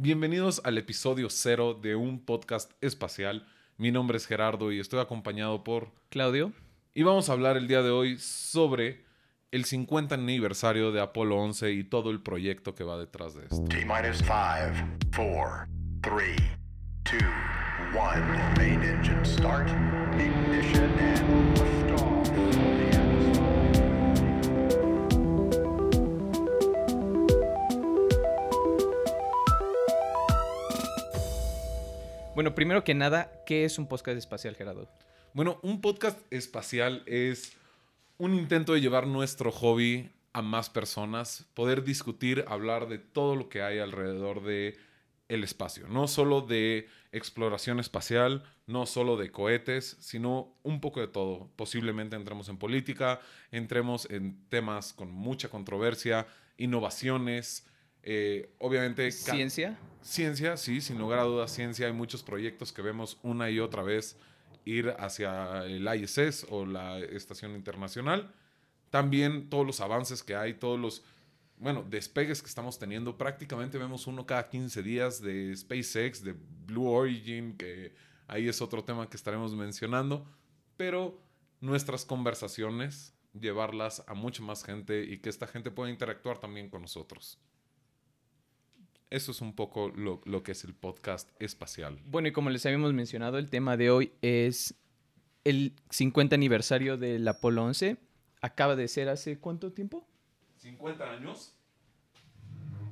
Bienvenidos al episodio cero de un podcast espacial. Mi nombre es Gerardo y estoy acompañado por Claudio. Y vamos a hablar el día de hoy sobre el 50 aniversario de Apolo 11 y todo el proyecto que va detrás de esto. T-minus 5, 4, 3, 2, 1. Main engine start. Ignition and Bueno, primero que nada, ¿qué es un podcast espacial, Gerardo? Bueno, un podcast espacial es un intento de llevar nuestro hobby a más personas, poder discutir, hablar de todo lo que hay alrededor de el espacio, no solo de exploración espacial, no solo de cohetes, sino un poco de todo. Posiblemente entremos en política, entremos en temas con mucha controversia, innovaciones, eh, obviamente... ¿Ciencia? Ciencia, sí, sin lugar a dudas, ciencia. Hay muchos proyectos que vemos una y otra vez ir hacia el ISS o la Estación Internacional. También todos los avances que hay, todos los, bueno, despegues que estamos teniendo. Prácticamente vemos uno cada 15 días de SpaceX, de Blue Origin, que ahí es otro tema que estaremos mencionando. Pero nuestras conversaciones, llevarlas a mucha más gente y que esta gente pueda interactuar también con nosotros. Eso es un poco lo, lo que es el podcast espacial. Bueno, y como les habíamos mencionado, el tema de hoy es el 50 aniversario del Apolo 11. Acaba de ser hace cuánto tiempo? ¿50 años?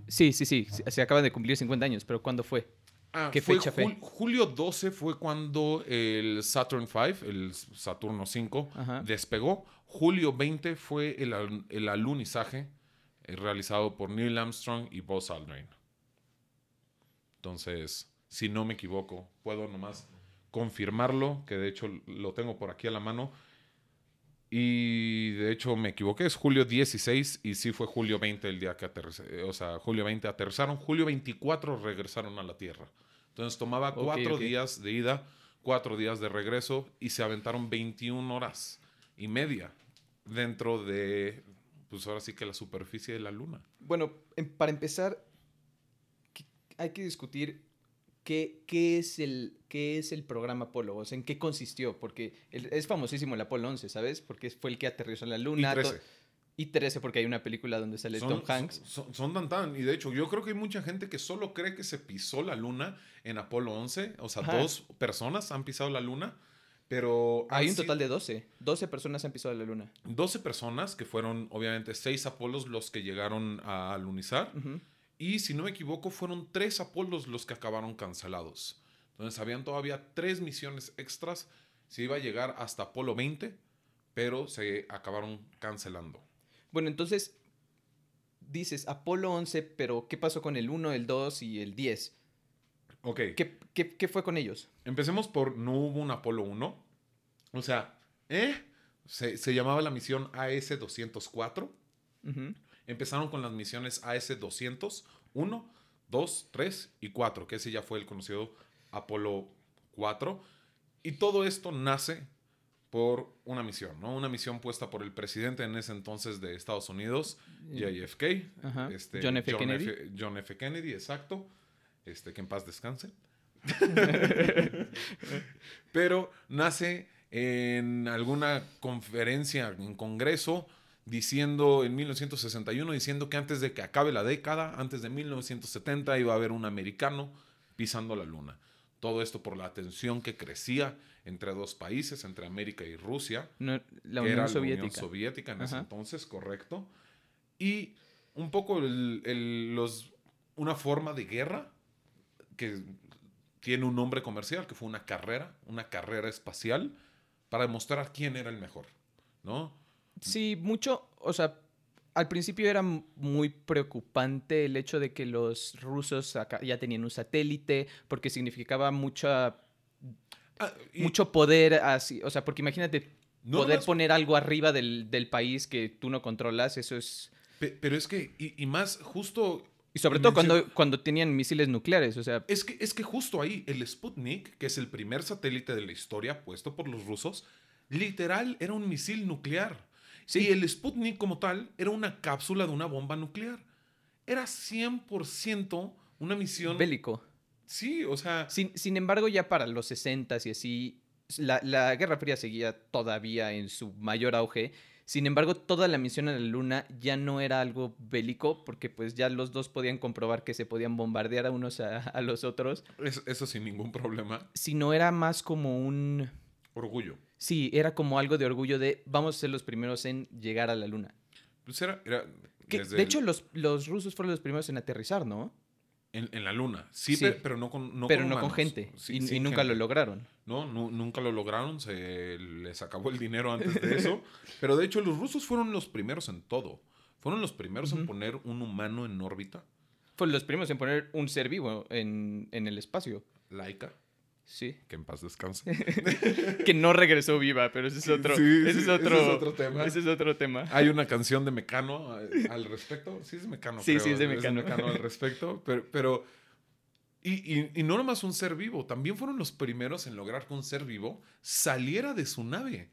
Sí, sí, sí, se- acaba de cumplir 50 años, pero ¿cuándo fue? Ah, ¿Qué fue fecha fue? jul- julio 12 fue cuando el Saturn V, el Saturno 5, Ajá. despegó. Julio 20 fue el, el alunizaje eh, realizado por Neil Armstrong y Buzz Aldrin. Entonces, si no me equivoco, puedo nomás confirmarlo, que de hecho lo tengo por aquí a la mano. Y de hecho me equivoqué, es julio 16 y sí fue julio 20 el día que aterrizaron. O sea, julio 20 aterrizaron, julio 24 regresaron a la Tierra. Entonces tomaba cuatro días de ida, cuatro días de regreso y se aventaron 21 horas y media dentro de, pues ahora sí que la superficie de la Luna. Bueno, em- para empezar, ¿qué- hay que discutir qué, qué, es el, qué es el programa Apolo, o sea, en qué consistió, porque el- es famosísimo el Apolo 11, ¿sabes? Porque fue el que aterrizó en la Y Luna. to- 13. Y 13, porque hay una película donde sale Tom Hanks. Son, son tan tan. Y de hecho, yo creo que hay mucha gente que solo cree que se pisó la luna en Apolo 11. O sea, Ajá. dos personas han pisado la luna. Pero Hay un total sido de 12. 12 personas han pisado la Luna. 12 personas, que fueron obviamente seis Apolos los que llegaron a alunizar. Ujú. Y si no me equivoco, fueron tres Apolos los que acabaron cancelados. Entonces, habían todavía tres misiones extras. Se iba a llegar hasta Apolo 20, pero se acabaron cancelando. Bueno, entonces dices Apolo 11, pero ¿qué pasó con el 1, el 2 y el 10? Ok. ¿Qué, qué, qué fue con ellos? Empecemos por no hubo un Apolo 1. O sea, ¿eh? Se, se llamaba la misión AS-204. Ujú. Empezaron con las misiones AS-200, 1, 2, 3 y 4, que ese ya fue el conocido Apolo 4. Y todo esto nace por una misión, ¿no? Una misión puesta por el presidente en ese entonces de Estados Unidos, JFK. Ajá. este, John F. Kennedy. F. John F. Kennedy, exacto. Este, que en paz descanse. Pero nace en alguna conferencia, en congreso, diciendo en 1961, diciendo que antes de que acabe la década, antes de 1970, iba a haber un americano pisando la luna. Todo esto por la tensión que crecía entre dos países, entre América y Rusia No, la Unión era Soviética. la Unión Soviética en ese entonces, correcto. Y un poco el- el- los, una forma de guerra que tiene un nombre comercial, que fue una carrera, una carrera espacial, para demostrar quién era el mejor, ¿no? Sí, mucho, o sea, al principio era muy preocupante el hecho de que los rusos acá ya tenían un satélite, porque significaba mucha, Ah, y mucho poder así, o sea, porque imagínate no poder nomás- poner algo arriba del, del país que tú no controlas, eso es... pe- pero es que, y, y más justo... Y sobre todo cuando, cuando tenían misiles nucleares, o sea, Es que, es que justo ahí, el Sputnik, que es el primer satélite de la historia puesto por los rusos, literal era un misil nuclear. Sí. Y el Sputnik como tal era una cápsula de una bomba nuclear. Era 100% una misión... bélico. Sí, o sea... Sin, sin embargo, ya para los 60 y así, la, la Guerra Fría seguía todavía en su mayor auge. Sin embargo, toda la misión a la Luna ya no era algo bélico, porque pues ya los dos podían comprobar que se podían bombardear a unos a, a los otros, es- eso sin ningún problema. sino era más como un... Orgullo. Sí, era como algo de orgullo de vamos a ser los primeros en llegar a la Luna. Pues era... era Que, de el- hecho, los, los rusos fueron los primeros en aterrizar, ¿no? En, en la luna. Sí, Sí. pe- pero no con no Pero con no con gente. Sí, y, nunca gente. lo lograron. No, nu- nunca lo lograron. Se les acabó el dinero antes de eso. pero de hecho, los rusos fueron los primeros en todo. Fueron los primeros en poner un humano en órbita. Fueron los primeros en poner un ser vivo en, en el espacio. Laika, Sí. que en paz descanse. que no regresó viva, pero ese es otro, Sí, ese sí, es otro, ese es otro tema. Ese es otro tema. Hay una canción de Mecano eh, al respecto. Sí, es de Mecano. Sí, creo. sí, es de Mecano. al respecto. Pero. pero y, y- y no nomás un ser vivo, también fueron los primeros en lograr que un ser vivo saliera de su nave.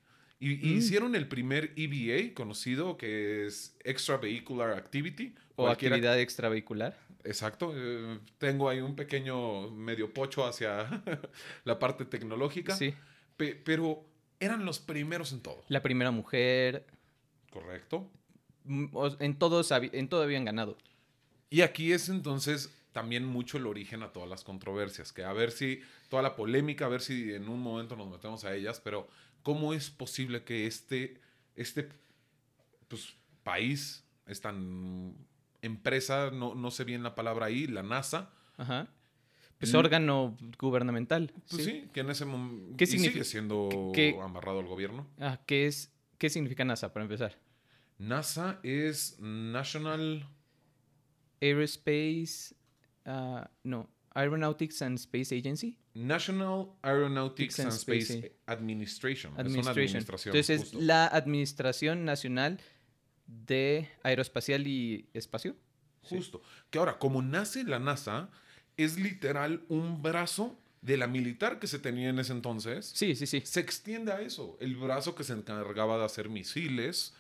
Y, Mm. hicieron el primer EVA conocido que es Extravehicular Activity. O Cualquiera- actividad extravehicular. Exacto. eh, tengo ahí un pequeño medio pocho hacia la parte tecnológica. Sí. pe- pero eran los primeros en todo. La primera mujer. Correcto. mm, En, todos, en todo habían ganado. Y aquí es entonces también mucho el origen a todas las controversias, que a ver si toda la polémica, a ver si en un momento nos metemos a ellas, pero ¿cómo es posible que este, este pues, país, esta empresa, no, no sé bien la palabra ahí, la NASA, Ajá. Pues órgano gubernamental. pues sí, que en ese momento ¿Qué sigue siendo qué- amarrado al gobierno. Ah, ¿qué, es, ¿Qué significa NASA, para empezar? NASA es National... Aerospace. ah, no. Aeronautics and Space Agency. National Aeronautics and and Space, Space Administration. Es una administración. Entonces, justo. es la Administración Nacional de Aeroespacial y Espacio. Sí. Justo. Que ahora, como nace la NASA, es literal un brazo de la militar que se tenía en ese entonces. Sí, sí, sí. Se extiende a eso. El brazo que se encargaba de hacer misiles.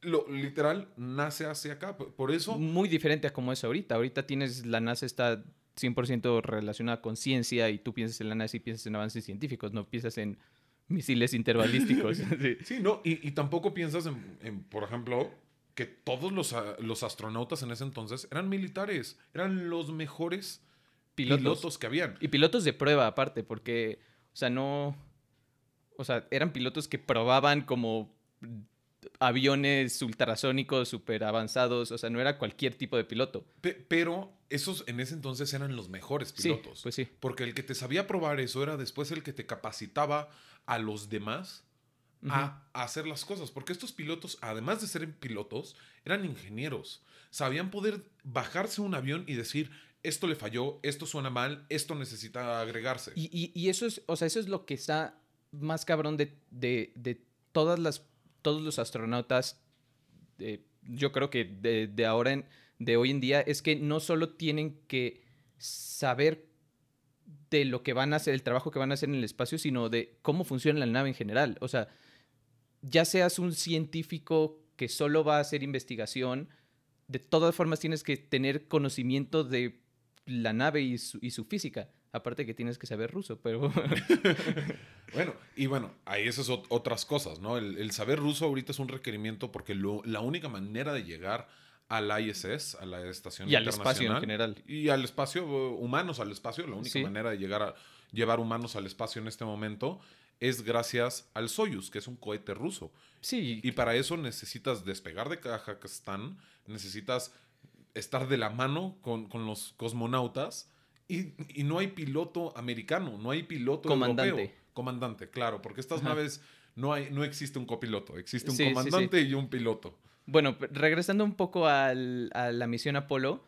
Lo, literal, nace hacia acá. Por por eso. Muy diferente a como es ahorita. Ahorita tienes, la NASA está 100% relacionada con ciencia y tú piensas en la NASA y piensas en avances científicos, no piensas en misiles interbalísticos. Sí. Sí, no. Y, y tampoco piensas en, en, por ejemplo, que todos los, a- los astronautas en ese entonces eran militares. Eran los mejores Pilotos. pilotos que habían. Y pilotos de prueba aparte, porque, o sea, no... O sea, eran pilotos que probaban como aviones ultrasónicos súper avanzados, o sea, no era cualquier tipo de piloto. Pe- pero esos en ese entonces eran los mejores Sí, pilotos. pues sí. Porque el que te sabía probar eso era después el que te capacitaba a los demás a, a hacer las cosas. Porque estos pilotos, además de ser pilotos, eran ingenieros. Sabían poder bajarse un avión y decir, esto le falló, esto suena mal, esto necesita agregarse. Y, y- y eso es, o sea, eso es lo que está más cabrón de, de- de todas las, todos los astronautas, eh, yo creo que de, ahora en, de hoy en día, es que no solo tienen que saber de lo que van a hacer, el trabajo que van a hacer en el espacio, sino de cómo funciona la nave en general. O sea, ya seas un científico que solo va a hacer investigación, de todas formas tienes que tener conocimiento de la nave y su, y su física. Aparte que tienes que saber ruso, pero... Bueno, y bueno, ahí esas ot- otras cosas, ¿no? El, el saber ruso ahorita es un requerimiento porque lo- la única manera de llegar al ISS, a la Estación y al espacio en general. Y al espacio, eh, humanos al espacio, la única Sí. manera de llegar a llevar humanos al espacio en este momento es gracias al Soyuz, que es un cohete ruso. Sí, Y para eso necesitas despegar de Kazajstán, necesitas estar de la mano con, con los cosmonautas y, y no hay piloto americano, no hay piloto Comandante. europeo. Comandante, claro, porque estas Ajá. naves no, hay, no existe un copiloto, existe un Sí, sí, sí. comandante y un piloto. bueno, regresando un poco al- a la misión Apolo,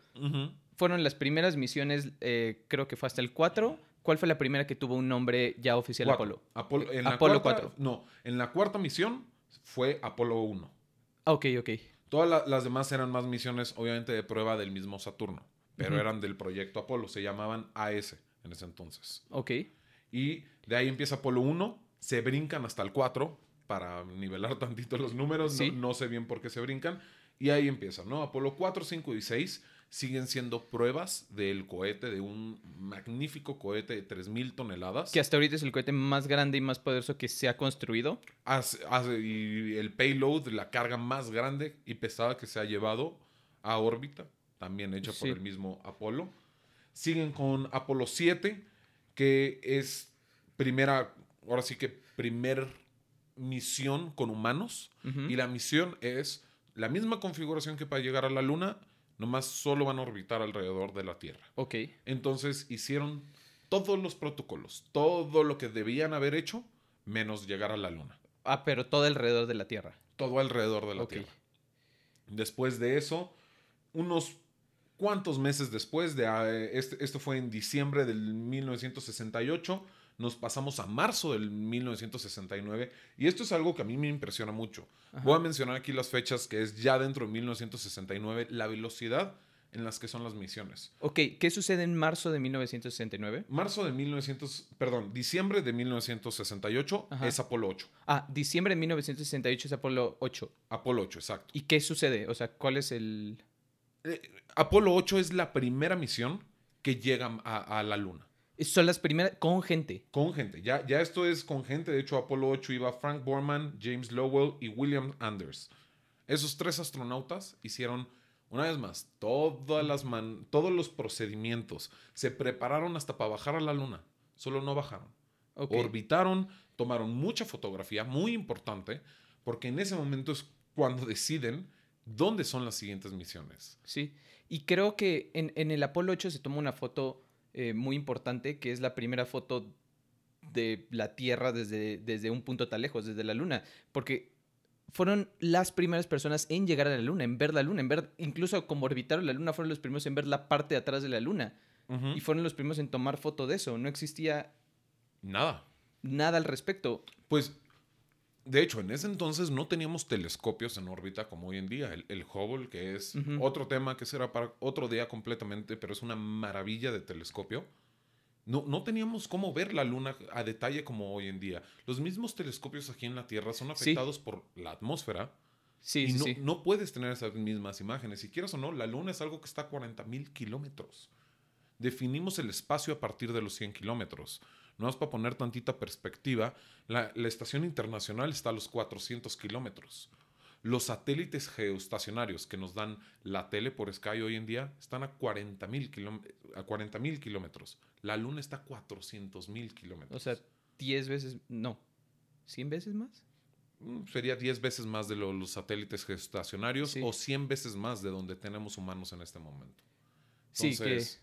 fueron las primeras misiones, eh, creo que fue hasta el 4. ¿Cuál fue la primera que tuvo un nombre ya oficial Cuatro. Apolo? Apolo, en la Apolo cuarta- 4. No, en la cuarta misión fue Apolo 1. Ah, Ok, ok. Todas la- las demás eran más misiones, obviamente, de prueba del mismo Saturno, pero eran del proyecto Apolo, se llamaban AS en ese entonces. Ok. Y de ahí empieza Apolo 1, se brincan hasta el 4 para nivelar tantito los números, no- Sí. no, sé bien por qué se brincan, y ahí empieza, ¿no? Apolo 4, 5 y 6 siguen siendo pruebas del cohete, de un magnífico cohete de 3.000 toneladas. Que hasta ahorita es el cohete más grande y más poderoso que se ha construido. Y el payload, la carga más grande y pesada que se ha llevado a órbita, también hecha por el mismo Apolo. Siguen con Apolo 7, que es primera, ahora sí que primer misión con humanos. Y la misión es la misma configuración que para llegar a la Luna, nomás solo van a orbitar alrededor de la Tierra. Ok. Entonces hicieron todos los protocolos, todo lo que debían haber hecho, menos llegar a la Luna. Ah, pero todo alrededor de la Tierra. Todo alrededor de la Ok. Tierra. Después de eso, unos cuantos meses después, de, eh, este- esto fue en diciembre del 1968, nos pasamos a marzo del 1969, y esto es algo que a mí me impresiona mucho. Ajá. Voy a mencionar aquí las fechas, que es ya dentro de 1969, la velocidad en las que son las misiones. Ok, ¿qué sucede en marzo de 1969? Marzo de 1900, perdón, diciembre de 1968 Ajá. es Apolo 8. Ah, diciembre de 1968 es Apolo 8. Apolo 8, exacto. ¿Y qué sucede? O sea, ¿cuál es el...? Eh, Apolo 8 es la primera misión que llega a, a la Luna. Son las primeras con gente. Con gente. Ya, ya esto es con gente. De hecho, Apolo 8 iba Frank Borman, James Lowell y William Anders. Esos tres astronautas hicieron, una vez más, todas las man- todos los procedimientos. Se prepararon hasta para bajar a la Luna. Solo no bajaron. Orbitaron, tomaron mucha fotografía, muy importante, porque en ese momento es cuando deciden dónde son las siguientes misiones. Sí. Y creo que en, en el Apolo 8 se toma una foto eh, muy importante, que es la primera foto de la Tierra desde, desde un punto tan lejos, desde la Luna. Porque fueron las primeras personas en llegar a la Luna, en ver la Luna, en ver, incluso como orbitaron la Luna, fueron los primeros en ver la parte de atrás de la Luna. Y fueron los primeros en tomar foto de eso. No existía Nada. nada al respecto. Pues, de hecho, en ese entonces no teníamos telescopios en órbita como hoy en día. El, el Hubble, que es otro tema que será para otro día completamente, pero es una maravilla de telescopio. No, no teníamos cómo ver la luna a detalle como hoy en día. Los mismos telescopios aquí en la Tierra son Sí. afectados por la atmósfera Sí, y sí, no, sí. no puedes tener esas mismas imágenes. Si quieres o no, la luna es algo que está a 40 mil kilómetros. Definimos el espacio a partir de los 100 kilómetros. No es para poner tantita perspectiva. La, la estación internacional está a los 400 kilómetros. Los satélites geoestacionarios que nos dan la tele por Sky hoy en día están a 40 mil a 40.000 kilómetros. La luna está a 400 mil kilómetros. O sea, 10 veces, no, 100 veces más. Mm, Sería 10 veces más de lo- los satélites geoestacionarios Sí. o 100 veces más de donde tenemos humanos en este momento. Sí, Entonces,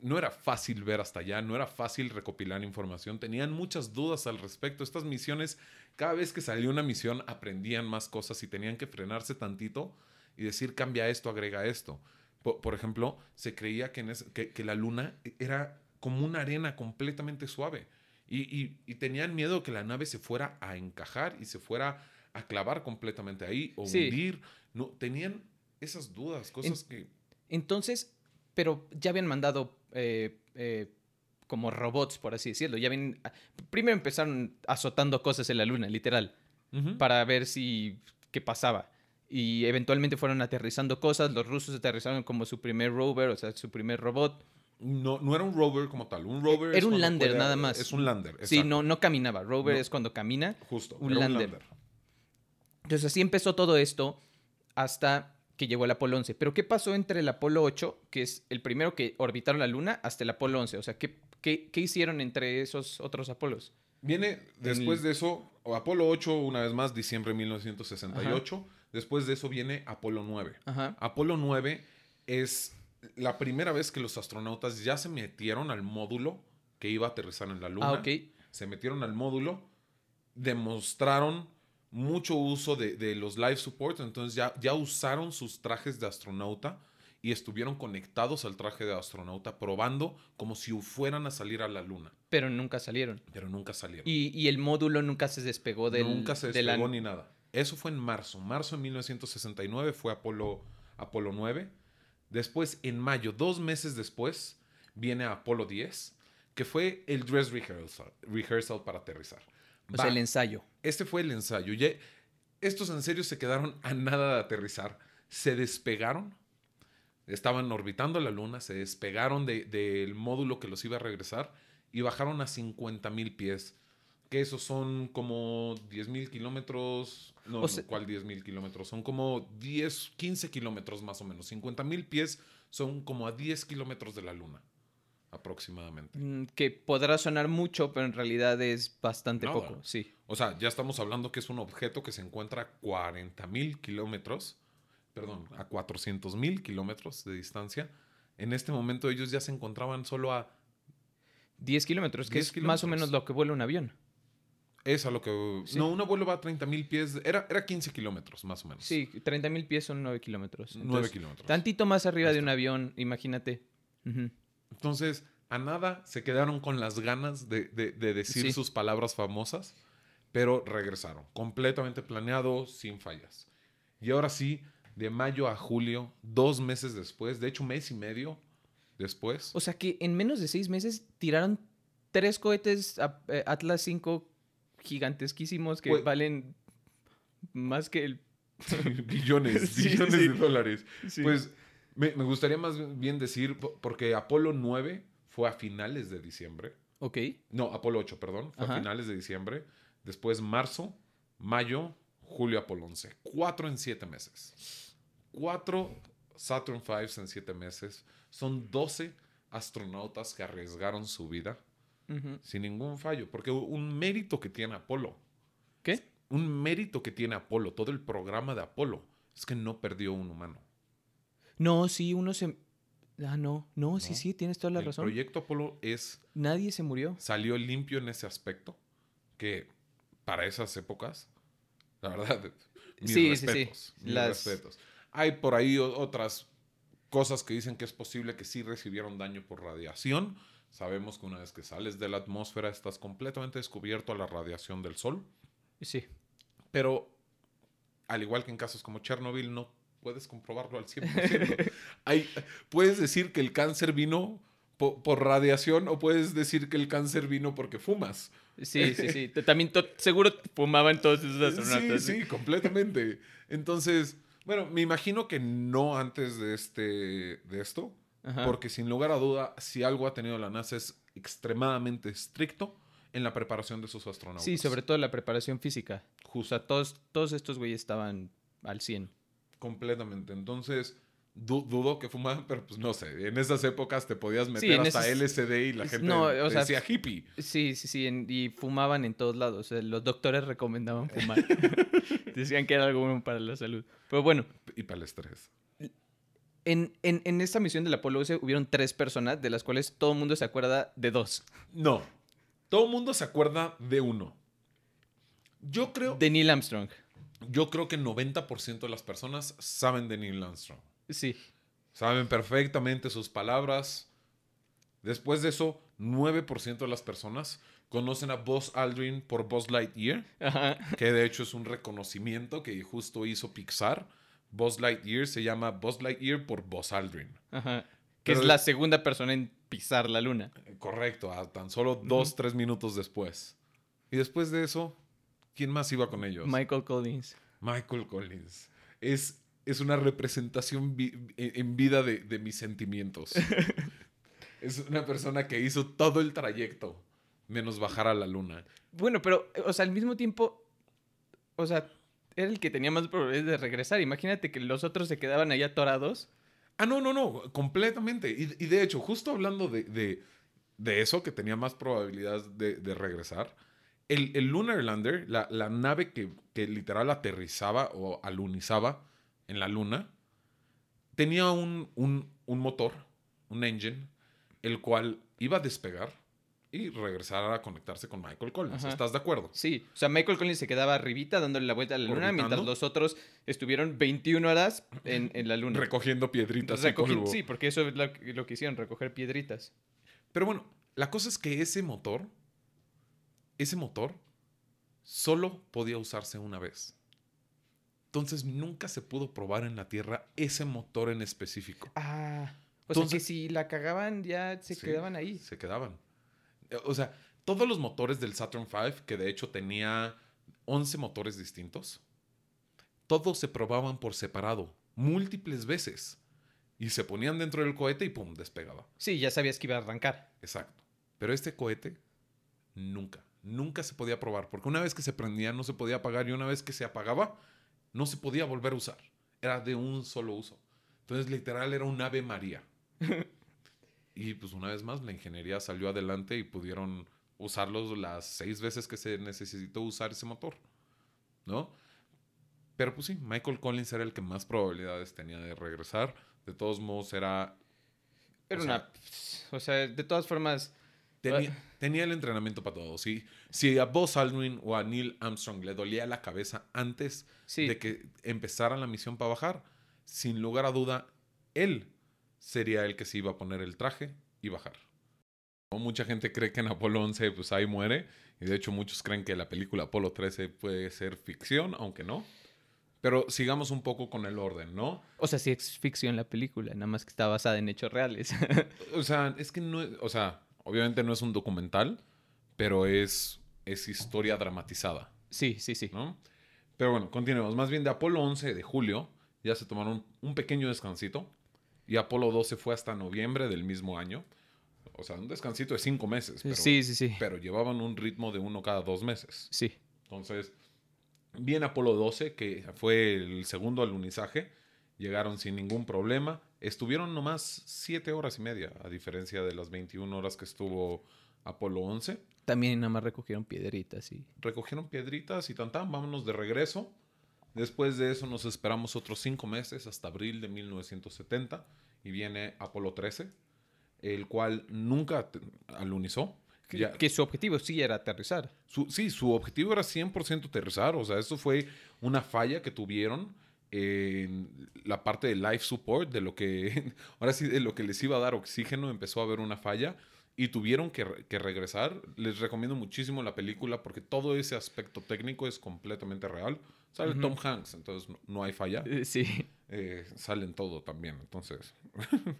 no era fácil ver hasta allá, no era fácil recopilar información, tenían muchas dudas al respecto. Estas misiones, cada vez que salía una misión, aprendían más cosas y tenían que frenarse tantito y decir, cambia esto, agrega esto. Por, por ejemplo, se creía que, en ese- que- que la luna era como una arena completamente suave y, y- y tenían miedo que la nave se fuera a encajar y se fuera a clavar completamente ahí o Sí. hundir. No, tenían esas dudas, cosas que... Entonces, pero ya habían mandado eh, eh, como robots, por así decirlo. Ya ah, primero empezaron azotando cosas en la luna, literal, para ver si qué pasaba. Y eventualmente fueron aterrizando cosas. Los rusos aterrizaron como su primer rover, o sea, su primer robot. No, no era un rover como tal. Un rover Era un lander, puede- nada más. Es un lander. Sí, no, no caminaba. Rover No. es cuando camina. Justo. un era lander. Entonces así empezó todo esto hasta que llegó el Apolo 11. Pero ¿qué pasó entre el Apolo 8, que es el primero que orbitaron la Luna, hasta el Apolo 11? O sea, ¿qué, qué, qué hicieron entre esos otros Apolos? Viene después El- de eso, Apolo 8, una vez más, diciembre de 1968. Después de eso viene Apolo 9. Ajá. Apolo 9 es la primera vez que los astronautas ya se metieron al módulo que iba a aterrizar en la Luna. Ah. Se metieron al módulo, demostraron mucho uso de, de los life support, entonces ya, ya usaron sus trajes de astronauta y estuvieron conectados al traje de astronauta probando como si fueran a salir a la Luna, Pero nunca salieron. pero nunca salieron. Y, y el módulo nunca se despegó del... Nunca se de la- despegó ni nada. Eso fue en marzo. Marzo de 1969 fue Apolo, Apolo 9. Después, en mayo, dos meses después, viene Apolo 10, que fue el dress rehearsal, rehearsal para aterrizar. O sea, Va- el ensayo. este fue el ensayo. Ya- estos en serio se quedaron a nada de aterrizar. Se despegaron. estaban orbitando la Luna, se despegaron de- del módulo que los iba a regresar y bajaron a 50 mil pies. Que esos son como 10 mil kilómetros. No, O no, ¿cuál 10 mil kilómetros? Son como 10, 15 kilómetros más o menos. 50 mil pies son como a 10 kilómetros de la Luna, aproximadamente. Mm, Que podrá sonar mucho, pero en realidad es bastante poco, sí. O sea, ya estamos hablando que es un objeto que se encuentra a 40 mil kilómetros, perdón, a 400 mil kilómetros de distancia. En este momento ellos ya se encontraban solo a... 10 kilómetros, que 10 es más o menos lo que vuela un avión. Es a lo que... Sí. No, un vuelo va a 30 mil pies. Era, era 15 kilómetros, más o menos. Sí, 30 mil pies son 9 kilómetros. 9 Entonces, kilómetros. Tantito más arriba de un avión, imagínate. Ujú. Entonces, a nada se quedaron con las ganas de, de- de decir Sí. sus palabras famosas, pero regresaron, completamente planeado, sin fallas. Y ahora sí, de mayo a julio, dos meses después, de hecho, mes y medio después, O sea que en menos de seis meses tiraron tres cohetes a- eh, Atlas 5 gigantesquísimos que valen más que el... billones, billones sí. de dólares. Sí. Pues me, me gustaría más bien decir, po- porque Apolo 9 fue a finales de diciembre. Ok. No, Apolo 8, perdón. Fue Ajá. a finales de diciembre. Después marzo, mayo, julio, Apolo 11. Cuatro en siete meses. Cuatro Saturn V en siete meses. Son 12 astronautas que arriesgaron su vida sin ningún fallo. Porque un mérito que tiene Apolo, ¿Qué? un mérito que tiene Apolo, todo el programa de Apolo, es que no perdió un humano. No, sí, uno se... Ah, no, no, sí, No. sí, tienes toda la el razón. proyecto Apolo es Nadie se murió. salió limpio en ese aspecto, que para esas épocas, la verdad, mis Sí, sí, sí. respetos, mis Las- respetos. Hay por ahí otras cosas que dicen que es posible que sí recibieron daño por radiación. Sabemos que una vez que sales de la atmósfera estás completamente descubierto a la radiación del sol, Sí. pero al igual que en casos como Chernobyl no puedes comprobarlo al 100%. Hay, puedes decir que el cáncer vino po- por radiación o puedes decir que el cáncer vino porque fumas. Sí, sí, sí. También seguro fumaban todos esos astronautas. Sí, sí, completamente. Entonces, bueno, me imagino que no antes de este de esto, Ajá. porque sin lugar a duda, si algo ha tenido la NASA es extremadamente estricto en la preparación de sus astronautas. Sí, sobre todo la preparación física. O Justo, sea, todos, todos estos güeyes estaban al 100. Completamente. Entonces, du- dudo que fumaban, pero pues no sé, en esas épocas te podías meter hasta LSD y la gente no, o te sea, decía hippie. Sí, sí, sí. en- y fumaban en todos lados. O sea, los doctores recomendaban fumar. Decían que era algo bueno para la salud. Pero bueno, Y para el estrés. en, en, en esta misión del Apolo 11 hubieron tres personas, de las cuales todo el mundo se acuerda de dos. No, todo el mundo se acuerda de uno. Yo creo... De Neil Armstrong. Yo creo que 90% de las personas saben de Neil Armstrong. Sí. Saben perfectamente sus palabras. Después de eso, 9% de las personas conocen a Buzz Aldrin por Buzz Lightyear, Ajá. que de hecho es un reconocimiento que justo hizo Pixar. Buzz Lightyear se llama Buzz Lightyear por Buzz Aldrin. Ajá. Que Pero es la segunda persona en pisar la luna. Correcto, a tan solo dos, tres minutos después. Y después de eso, ¿quién más iba con ellos? Michael Collins. Michael Collins. Es, es una representación vi- en vida de, de mis sentimientos. es una persona que hizo todo el trayecto, menos bajar a la luna. Bueno, pero, o sea, al mismo tiempo, o sea, era el que tenía más probabilidades de regresar. Imagínate que los otros se quedaban ahí atorados. Ah, no, no, no, completamente. Y, y de hecho, justo hablando de, de- de eso, que tenía más probabilidades de, de regresar, el, el Lunar Lander, la, la nave que, que literal aterrizaba o alunizaba en la luna, tenía un, un- un motor, un engine, el cual iba a despegar y regresar a conectarse con Michael Collins. Ajá. ¿Estás de acuerdo? Sí, o sea, Michael Collins se quedaba arribita dándole la vuelta a la luna, Orbitando. mientras los otros estuvieron 21 horas en, en la luna. Recogiendo piedritas y Recogi- polvo. Sí, porque eso es lo, lo que hicieron, recoger piedritas. Pero bueno, la cosa es que ese motor, ese motor, solo podía usarse una vez. Entonces nunca se pudo probar en la Tierra ese motor en específico. Ah, o sea Entonces- que si la cagaban ya se Sí, quedaban ahí. Se quedaban. O sea, todos los motores del Saturn V, que de hecho tenía 11 motores distintos, todos se probaban por separado, múltiples veces. Y se ponían dentro del cohete y pum, despegaba. Sí, ya sabías que iba a arrancar. Exacto. Pero este cohete, nunca, nunca se podía probar. Porque una vez que se prendía, no se podía apagar. Y una vez que se apagaba, no se podía volver a usar. Era de un solo uso. Entonces, literal, era un ave María. y pues una vez más, la ingeniería salió adelante y pudieron usarlos las seis veces que se necesitó usar ese motor. ¿No? Pero pues sí, Michael Collins era el que más probabilidades tenía de regresar. De todos modos, era Era O una... O sea, de todas formas... Tenía, tenía el entrenamiento para todo. ¿sí? Si a Buzz Aldrin o a Neil Armstrong le dolía la cabeza antes Sí. de que empezara la misión para bajar, sin lugar a duda, él sería el que se iba a poner el traje y bajar. Mucha gente cree que en Apolo 11 pues ahí muere. Y de hecho muchos creen que la película Apolo 13 puede ser ficción, aunque no. Pero sigamos un poco con el orden, ¿no? O sea, sí es ficción la película, nada más que está basada en hechos reales. O sea, es que no, o sea, obviamente no es un documental, pero es, es historia dramatizada, sí, sí, sí. ¿no? Pero bueno, continuemos. Más bien de Apolo 11 de julio ya se tomaron un pequeño descansito y Apolo 12 fue hasta noviembre del mismo año. O sea, un descansito de cinco meses. Pero, sí, sí, sí. Pero llevaban un ritmo de uno cada dos meses. Sí. Entonces, bien Apolo 12, que fue el segundo alunizaje, llegaron sin ningún problema. Estuvieron nomás siete horas y media, a diferencia de las 21 horas que estuvo Apolo 11. También nada más recogieron piedritas y... Recogieron piedritas y tan tan, vámonos de regreso. Después de eso nos esperamos otros cinco meses hasta abril de 1970 y viene Apolo 13, el cual nunca alunizó. Que, Ya- que su objetivo sí era aterrizar. su- sí, su objetivo era 100% aterrizar. O sea, eso fue una falla que tuvieron en la parte de life support, de lo que, ahora sí, de lo que les iba a dar oxígeno, empezó a haber una falla y tuvieron que, que regresar. Les recomiendo muchísimo la película porque todo ese aspecto técnico es completamente real. Sale Ujú. Tom Hanks, entonces no, no hay falla. Eh, Sí. Eh, salen todo también, entonces.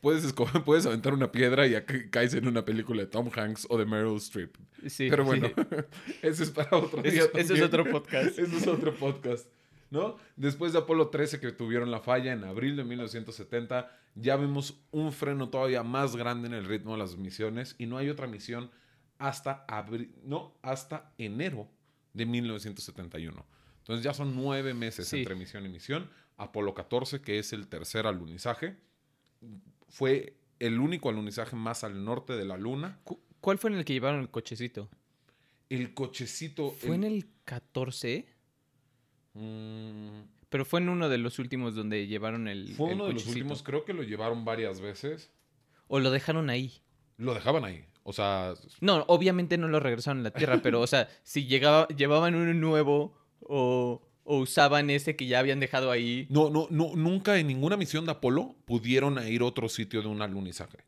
puedes, puedes aventar una piedra y caes en una película de Tom Hanks o de Meryl Streep. sí Pero bueno, sí. ese es para otro día. es- ese es otro podcast. Ese es otro podcast. ¿No? Después de Apolo 13 que tuvieron la falla en abril de 1970, ya vemos un freno todavía más grande en el ritmo de las misiones y no hay otra misión hasta abril, no, hasta enero de 1971. Entonces ya son nueve meses Sí. entre misión y misión. Apolo 14, que es el tercer alunizaje, fue el único alunizaje más al norte de la Luna. Cu- ¿Cuál fue en el que llevaron el cochecito? El cochecito... ¿Fue en el 14? Mm, Pero fue en uno de los últimos donde llevaron el. Fue el uno de los últimos, creo que lo llevaron varias veces. O lo dejaron ahí. Lo dejaban ahí. O sea, No, obviamente no lo regresaron a la Tierra, pero, o sea, si llegaba, llevaban uno nuevo o, o usaban ese que ya habían dejado ahí. no, no, no, nunca en ninguna misión de Apolo pudieron ir a otro sitio de un alunizaje.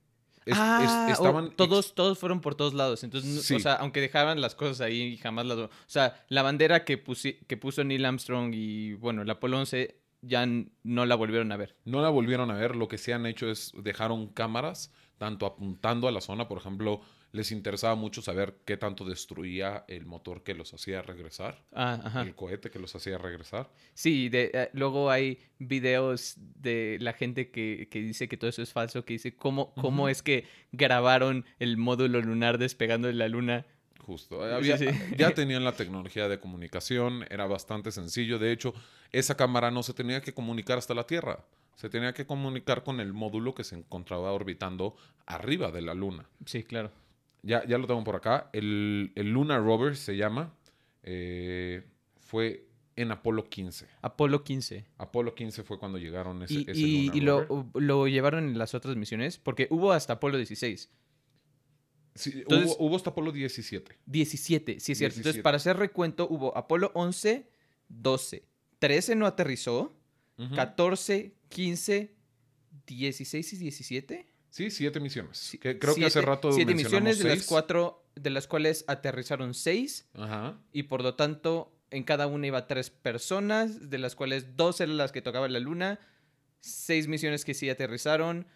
Es- ah, estaban todos, todos fueron por todos lados. Entonces, Sí. o sea, aunque dejaban las cosas ahí, jamás las... O sea, la bandera que, pusi- que puso Neil Armstrong y, bueno, el Apolo 11 ya no la volvieron a ver. No la volvieron a ver. Lo que sí han hecho es dejaron cámaras, tanto apuntando a la zona, por ejemplo, les interesaba mucho saber qué tanto destruía el motor que los hacía regresar, Ah, ajá. el cohete que los hacía regresar. Sí, de, eh, luego hay videos de la gente que, que dice que todo eso es falso, que dice cómo, cómo es que grabaron el módulo lunar despegando de la luna. Justo. Había- sí. Ya tenían la tecnología de comunicación, era bastante sencillo. De hecho, esa cámara no se tenía que comunicar hasta la Tierra. Se tenía que comunicar con el módulo que se encontraba orbitando arriba de la Luna. Sí, claro. Ya, ya lo tengo por acá. El, el Lunar Rover se llama. eh, fue en Apolo 15. Apolo 15. Apolo 15 fue cuando llegaron ese, Y, ese y- lo, llevaron en las otras misiones, porque hubo hasta Apolo 16. Sí, entonces- hubo, hubo hasta Apolo 17. 17, sí es cierto. Entonces, 17. para hacer recuento, hubo Apolo 11, 12. 13 no aterrizó. Ujú. 14, 15, 16 y 17. Sí, siete misiones. Sí, Que- creo que hace rato Siete mencionamos misiones, de las, seis. cuatro, de las cuales aterrizaron 6. Ajá. Y por lo tanto, en cada una iba tres personas, de las cuales dos eran las que tocaban la luna. Seis misiones que sí aterrizaron.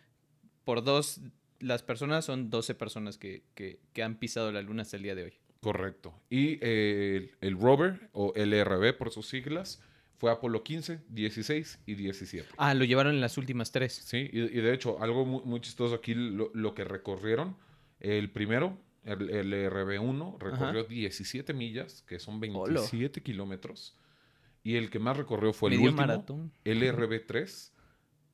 Por dos, las personas son 12 personas que, que- que han pisado la luna hasta el día de hoy. Correcto. Y eh, el, el rover, o LRB por sus siglas, fue Apolo 15, 16 y 17. Ah, lo llevaron en las últimas tres. Sí, y, y de hecho, algo muy, muy chistoso aquí, lo, lo que recorrieron, el primero, el, el RB1, recorrió 17 millas, que son 27 kilómetros. Y el que más recorrió fue el Medio último, maratón. el RB3,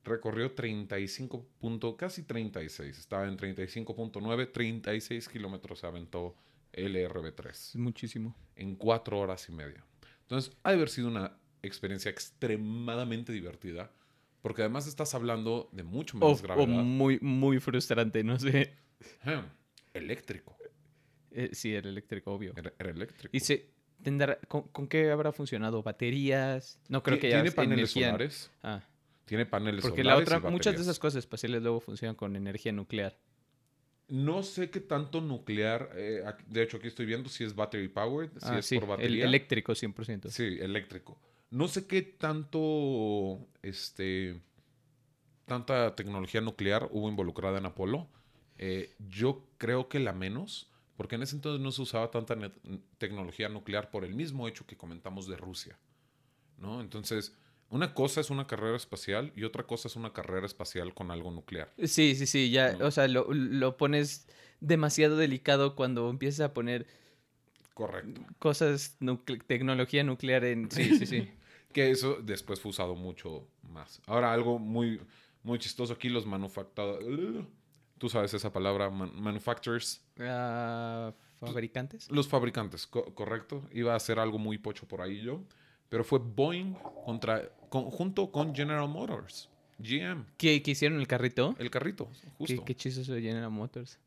recorrió 35 punto, casi 36, estaba en 35.9, 36 kilómetros se aventó el RB3 Es muchísimo. en cuatro horas y media. Entonces, ha de haber sido una experiencia extremadamente divertida, porque además estás hablando de mucho O, menos o gravedad. muy, muy frustrante, no sé. Eléctrico. Eh, sí, el eléctrico, obvio. Era, era eléctrico. Y se tendrá, ¿con, con qué habrá funcionado? ¿Baterías? No creo que haya Tiene paneles energía- solares. Ah, Tiene paneles porque la solares. y otra, muchas de esas cosas espaciales luego funcionan con energía nuclear. No sé qué tanto nuclear. eh, de hecho, aquí estoy viendo si es battery powered, si ah, es sí, por el batería. eléctrico 100%. Sí, eléctrico. No sé qué tanto, este, tanta tecnología nuclear hubo involucrada en Apolo. Eh, yo creo que la menos, porque en ese entonces no se usaba tanta tecnología nuclear por el mismo hecho que comentamos de Rusia, ¿no? Entonces, una cosa es una carrera espacial y otra cosa es una carrera espacial con algo nuclear. Sí, sí, sí, ya, No. o sea, lo, lo pones demasiado delicado cuando empiezas a poner Correcto. cosas, nucle- tecnología nuclear en... Sí, sí, sí. Que eso después fue usado mucho más. Ahora, algo muy, muy chistoso aquí, los manufacturados. Tú sabes esa palabra, man- manufacturers. Ah, ¿Fabricantes? Los fabricantes, co- correcto. Iba a ser algo muy pocho por ahí yo. Pero fue Boeing contra, con- junto con General Motors. GM, ¿Qué, qué hicieron el carrito? el carrito, ¿Qué, justo. qué chistoso de General Motors.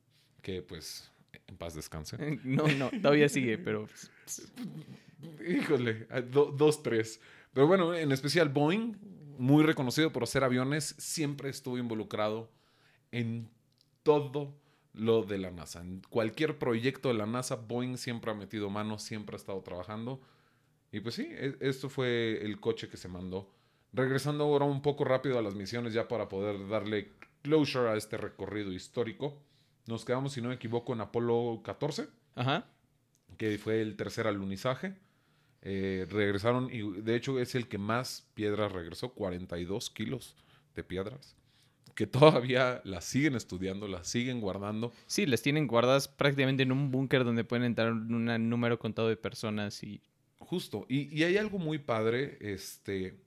Que pues, en paz descanse. No, no, todavía sigue, pero... Híjole, ah, do- dos, tres. Pero bueno, en especial Boeing, muy reconocido por hacer aviones, siempre estuvo involucrado en todo lo de la NASA. En cualquier proyecto de la NASA, Boeing siempre ha metido mano, siempre ha estado trabajando. Y pues sí, e- esto fue el coche que se mandó. Regresando ahora un poco rápido a las misiones ya para poder darle closure a este recorrido histórico. Nos quedamos, si no me equivoco, en Apolo 14 Ajá. que fue el tercer alunizaje. Eh, regresaron y de hecho es el que más piedras regresó, 42 kilos de piedras, que todavía las siguen estudiando, las siguen guardando. Sí, las tienen guardadas prácticamente en un búnker donde pueden entrar un número contado de personas y... Justo, y, y hay algo muy padre este,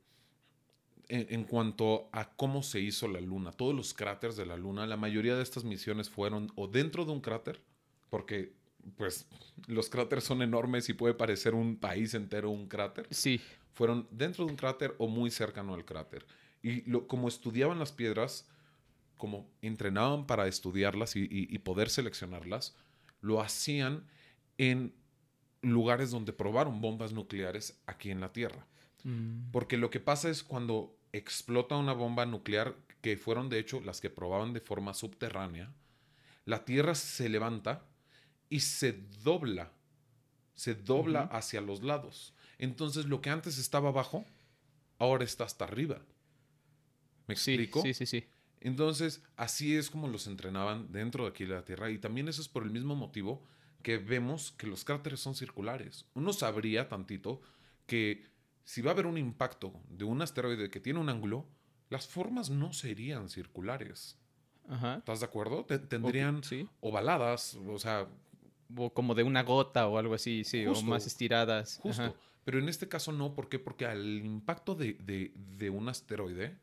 en, en cuanto a cómo se hizo la luna. Todos los cráteres de la luna, la mayoría de estas misiones fueron o dentro de un cráter, porque pues los cráteres son enormes y puede parecer un país entero un cráter. Sí, fueron dentro de un cráter o muy cercano al cráter. Y lo, como estudiaban las piedras, como entrenaban para estudiarlas y, y- y poder seleccionarlas, lo hacían en lugares donde probaron bombas nucleares aquí en la Tierra. Mm, Porque lo que pasa es cuando explota una bomba nuclear, que fueron de hecho las que probaban de forma subterránea, la Tierra se levanta y se dobla, se dobla hacia los lados. Entonces lo que antes estaba abajo, ahora está hasta arriba. ¿Me sí, explico? sí, sí, sí. Entonces, así es como los entrenaban dentro de aquí de la Tierra. Y también eso es por el mismo motivo que vemos que los cráteres son circulares. Uno sabría tantito que si va a haber un impacto de un asteroide que tiene un ángulo, las formas no serían circulares. Ajá. ¿Estás de acuerdo? Te- tendrían sí. ovaladas, o sea, O como de una gota o algo así, sí, Justo, o más estiradas. justo. Ajá. Pero en este caso no, ¿por qué? Porque al impacto de, de- de un asteroide,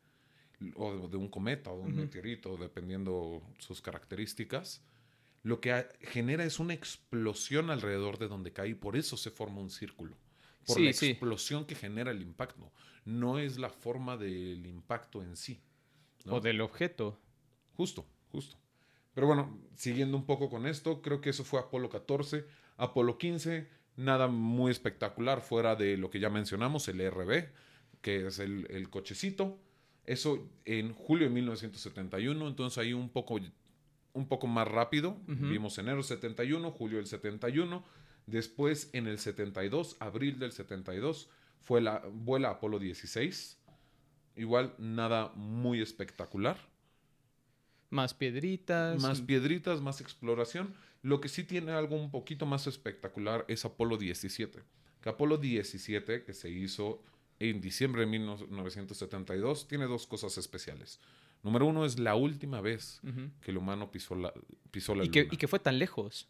o de, un cometa, o de un meteorito, dependiendo sus características, lo que genera es una explosión alrededor de donde cae y por eso se forma un círculo. Por Sí, la sí. explosión que genera el impacto. No es la forma del impacto en sí. ¿no? O del objeto. Justo, justo. Pero bueno, siguiendo un poco con esto, creo que eso fue Apolo 14. Apolo 15, nada muy espectacular fuera de lo que ya mencionamos, el ERB, que es el, el cochecito. Eso en julio de 1971, entonces ahí un poco, un poco más rápido. Vimos enero 71, julio del 71. Después en el 72, abril del 72, fue la vuela Apolo 16. Igual nada muy espectacular. Más piedritas. Más piedritas, más exploración. Lo que sí tiene algo un poquito más espectacular es Apolo 17. Que Apolo 17, que se hizo en diciembre de 1972 tiene dos cosas especiales. Número uno es la última vez que el humano pisó la, pisó la Y que, luna. y que fue tan lejos.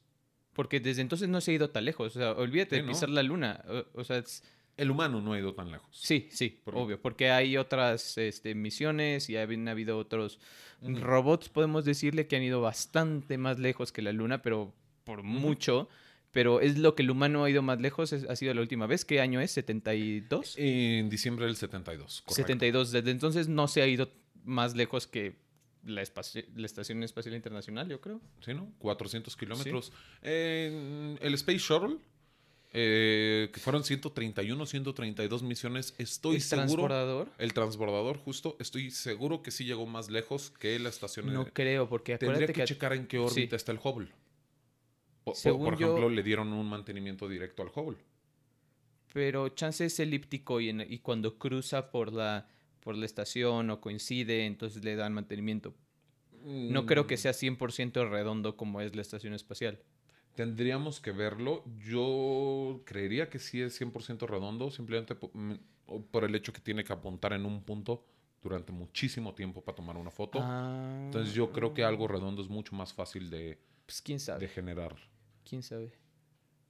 Porque desde entonces no se ha ido tan lejos. O sea, olvídate Sí, de ¿no? pisar la luna. O, o sea, es- El humano no ha ido tan lejos. sí, sí, Por- obvio. Porque hay otras este, misiones y han habido otros robots, podemos decirle, que han ido bastante más lejos que la luna, pero por mucho. Pero es lo que el humano ha ido más lejos, es- ha sido la última vez. ¿Qué año es? ¿72? En diciembre del 72. correcto. 72. Desde entonces no se ha ido más lejos que la, Estación Espacial Internacional, yo creo. Sí, ¿no? 400 kilómetros. El Space Shuttle, eh, que fueron 131, 132 misiones, estoy ¿El seguro. transbordador? El transbordador, justo, estoy seguro que sí llegó más lejos que la estación. No creo, porque Tendría acuérdate que, que... checar en qué órbita sí. está el Hubble. Según por yo- ejemplo, le dieron un mantenimiento directo al Hubble. Pero chance es elíptico y, en- y cuando cruza por la, por la estación o coincide, entonces le dan mantenimiento. No creo que Mm, sea 100% redondo como es la estación espacial. Tendríamos que verlo. Yo creería que sí es 100% redondo, simplemente mm, por el hecho que tiene que apuntar en un punto durante muchísimo tiempo para tomar una foto. Ah, Entonces yo creo que algo redondo es mucho más fácil de, Pues quién de sabe, generar. quién sabe.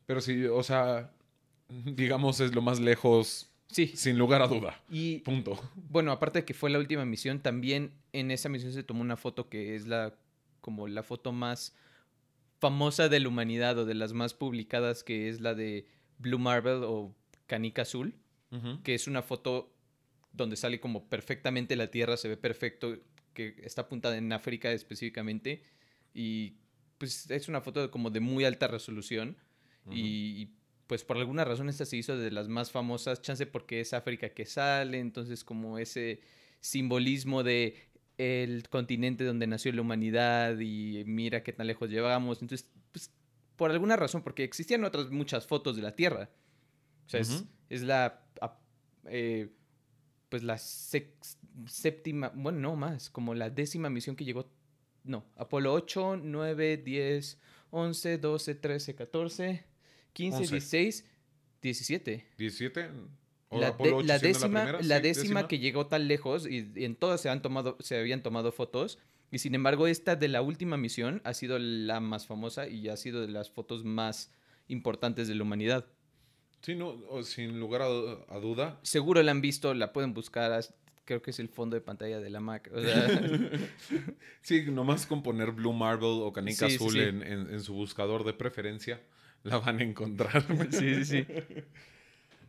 Pero sí, o sea, digamos es lo más lejos, Sí, sin lugar a duda. y Punto. bueno, aparte de que fue la última misión, también en esa misión se tomó una foto que es la como la foto más famosa de la humanidad o de las más publicadas, que es la de Blue Marble o Canica Azul. Que es una foto donde sale como perfectamente la Tierra, se ve perfecto, que está apuntada en África específicamente, y pues es una foto como de muy alta resolución, y, y, pues por alguna razón esta se hizo de las más famosas, chance porque es África que sale, entonces como ese simbolismo de el continente donde nació la humanidad y mira qué tan lejos llevamos, entonces pues por alguna razón, porque existían otras muchas fotos de la Tierra, o sea, es, Ujú. es la. ap- eh, pues la sex- séptima. Bueno, no más. Como la décima misión que llegó. No. Apolo 8, 9, 10, 11, 12, 13, 14, 15, 11. 16, 17. 17. ¿O La, Apolo de- 8 la siendo décima, la Sí, décima que llegó tan lejos y, y en todas se, han tomado, se habían tomado fotos. Y sin embargo, esta de la última misión ha sido la más famosa y ha sido de las fotos más importantes de la humanidad. Sí, no, sin lugar a, a duda. Seguro la han visto, la pueden buscar. Creo que es el fondo de pantalla de la Mac. O sea, Sí, nomás con poner Blue Marble o Canica sí, Azul sí. En, en- en su buscador de preferencia, la van a encontrar. sí, sí, sí.